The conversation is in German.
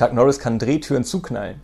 Chuck Norris kann Drehtüren zuknallen.